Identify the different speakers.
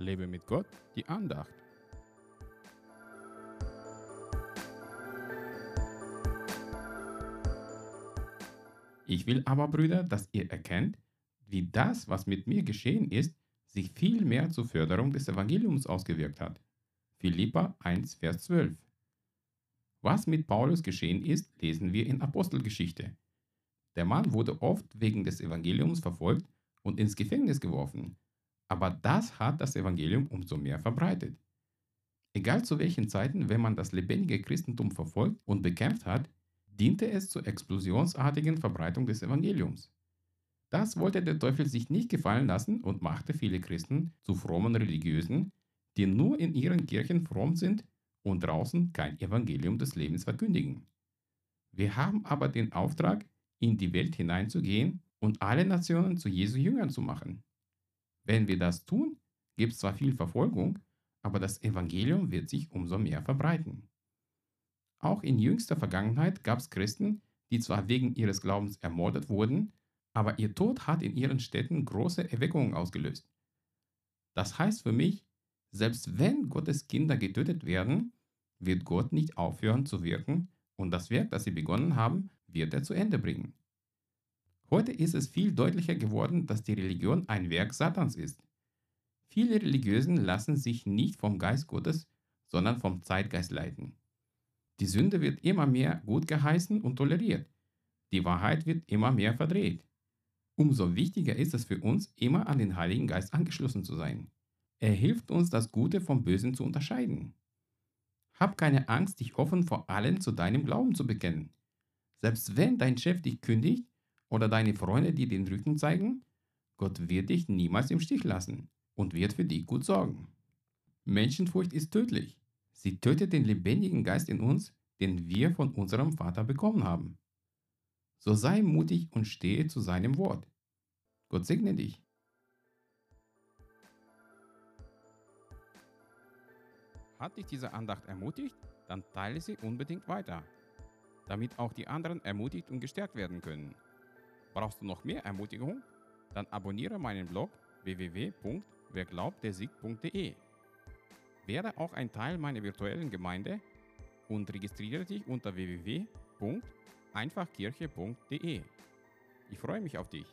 Speaker 1: Lebe mit Gott, die Andacht. Ich will aber, Brüder, dass ihr erkennt, wie das, was mit mir geschehen ist, sich viel mehr zur Förderung des Evangeliums ausgewirkt hat. Philippa 1, Vers 12. Was mit Paulus geschehen ist, lesen wir in Apostelgeschichte. Der Mann wurde oft wegen des Evangeliums verfolgt und ins Gefängnis geworfen, aber das hat das Evangelium umso mehr verbreitet. Egal zu welchen Zeiten, wenn man das lebendige Christentum verfolgt und bekämpft hat, diente es zur explosionsartigen Verbreitung des Evangeliums. Das wollte der Teufel sich nicht gefallen lassen und machte viele Christen zu frommen Religiösen, die nur in ihren Kirchen fromm sind und draußen kein Evangelium des Lebens verkündigen. Wir haben aber den Auftrag, in die Welt hineinzugehen und alle Nationen zu Jesu Jüngern zu machen. Wenn wir das tun, gibt es zwar viel Verfolgung, aber das Evangelium wird sich umso mehr verbreiten. Auch in jüngster Vergangenheit gab es Christen, die zwar wegen ihres Glaubens ermordet wurden, aber ihr Tod hat in ihren Städten große Erweckungen ausgelöst. Das heißt für mich, selbst wenn Gottes Kinder getötet werden, wird Gott nicht aufhören zu wirken und das Werk, das sie begonnen haben, wird er zu Ende bringen. Heute ist es viel deutlicher geworden, dass die Religion ein Werk Satans ist. Viele Religiösen lassen sich nicht vom Geist Gottes, sondern vom Zeitgeist leiten. Die Sünde wird immer mehr gut geheißen und toleriert. Die Wahrheit wird immer mehr verdreht. Umso wichtiger ist es für uns, immer an den Heiligen Geist angeschlossen zu sein. Er hilft uns, das Gute vom Bösen zu unterscheiden. Hab keine Angst, dich offen vor allen zu deinem Glauben zu bekennen. Selbst wenn dein Chef dich kündigt oder deine Freunde dir den Rücken zeigen, Gott wird dich niemals im Stich lassen und wird für dich gut sorgen. Menschenfurcht ist tödlich. Sie tötet den lebendigen Geist in uns, den wir von unserem Vater bekommen haben. So sei mutig und stehe zu seinem Wort. Gott segne dich. Hat dich diese Andacht ermutigt? Dann teile sie unbedingt weiter, damit auch die anderen ermutigt und gestärkt werden können. Brauchst du noch mehr Ermutigung? Dann abonniere meinen Blog www.werglaubtdersieg.de. Werde auch ein Teil meiner virtuellen Gemeinde und registriere dich unter www.einfachkirche.de. Ich freue mich auf dich.